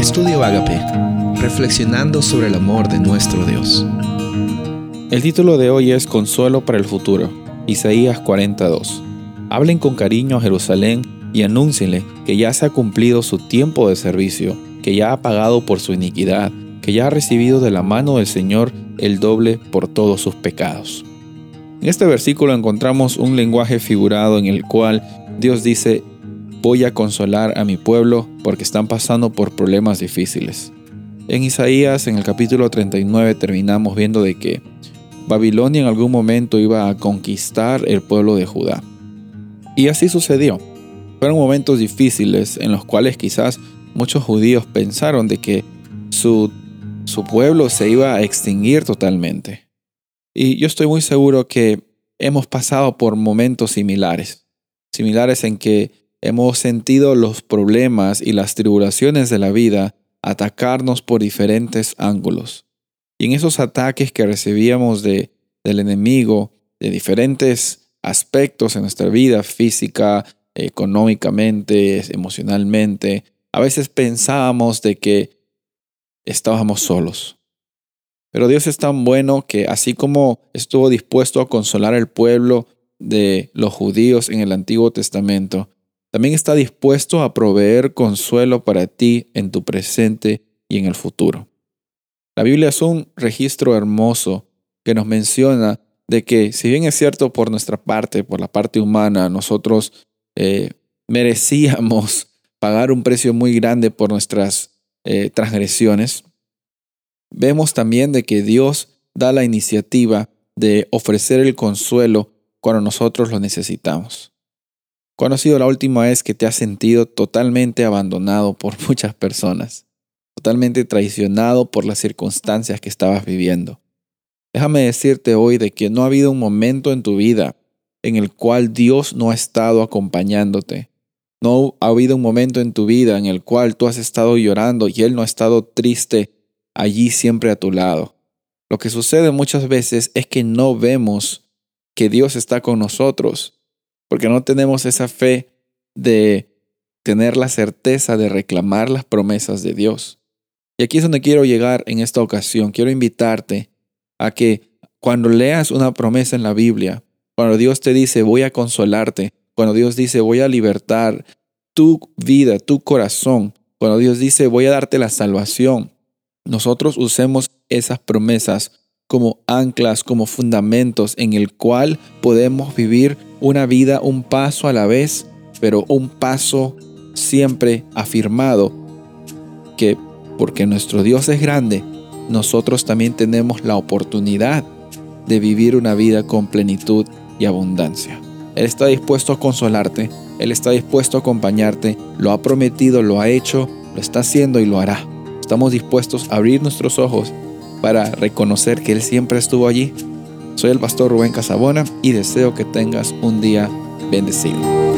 Estudio Agape, reflexionando sobre el amor de nuestro Dios. El título de hoy es Consuelo para el futuro, Isaías 42. Hablen con cariño a Jerusalén y anúncienle que ya se ha cumplido su tiempo de servicio, que ya ha pagado por su iniquidad, que ya ha recibido de la mano del Señor el doble por todos sus pecados. En este versículo encontramos un lenguaje figurado en el cual Dios dice, voy a consolar a mi pueblo porque están pasando por problemas difíciles. En Isaías, en el capítulo 39, terminamos viendo de que Babilonia en algún momento iba a conquistar el pueblo de Judá. Y así sucedió. Fueron momentos difíciles en los cuales quizás muchos judíos pensaron de que su, su pueblo se iba a extinguir totalmente. Y yo estoy muy seguro que hemos pasado por momentos similares, similares en que hemos sentido los problemas y las tribulaciones de la vida atacarnos por diferentes ángulos. Y en esos ataques que recibíamos de, del enemigo, de diferentes aspectos en nuestra vida física, económicamente, emocionalmente, a veces pensábamos de que estábamos solos. Pero Dios es tan bueno que así como estuvo dispuesto a consolar al pueblo de los judíos en el Antiguo Testamento, también está dispuesto a proveer consuelo para ti en tu presente y en el futuro. La Biblia es un registro hermoso que nos menciona de que si bien es cierto por nuestra parte, por la parte humana, nosotros eh, merecíamos pagar un precio muy grande por nuestras eh, transgresiones, vemos también de que Dios da la iniciativa de ofrecer el consuelo cuando nosotros lo necesitamos. ¿Cuándo ha sido la última vez que te has sentido totalmente abandonado por muchas personas? Totalmente traicionado por las circunstancias que estabas viviendo. Déjame decirte hoy de que no ha habido un momento en tu vida en el cual Dios no ha estado acompañándote. No ha habido un momento en tu vida en el cual tú has estado llorando y Él no ha estado triste allí siempre a tu lado. Lo que sucede muchas veces es que no vemos que Dios está con nosotros porque no tenemos esa fe de tener la certeza de reclamar las promesas de Dios. Y aquí es donde quiero llegar en esta ocasión. Quiero invitarte a que cuando leas una promesa en la Biblia, cuando Dios te dice voy a consolarte, cuando Dios dice voy a libertar tu vida, tu corazón, cuando Dios dice voy a darte la salvación, nosotros usemos esas promesas como anclas, como fundamentos en el cual podemos vivir una vida un paso a la vez, pero un paso siempre afirmado que porque nuestro Dios es grande, nosotros también tenemos la oportunidad de vivir una vida con plenitud y abundancia. Él está dispuesto a consolarte, Él está dispuesto a acompañarte, lo ha prometido, lo ha hecho, lo está haciendo y lo hará. Estamos dispuestos a abrir nuestros ojos para reconocer que Él siempre estuvo allí. Soy el pastor Rubén Casabona y deseo que tengas un día bendecido.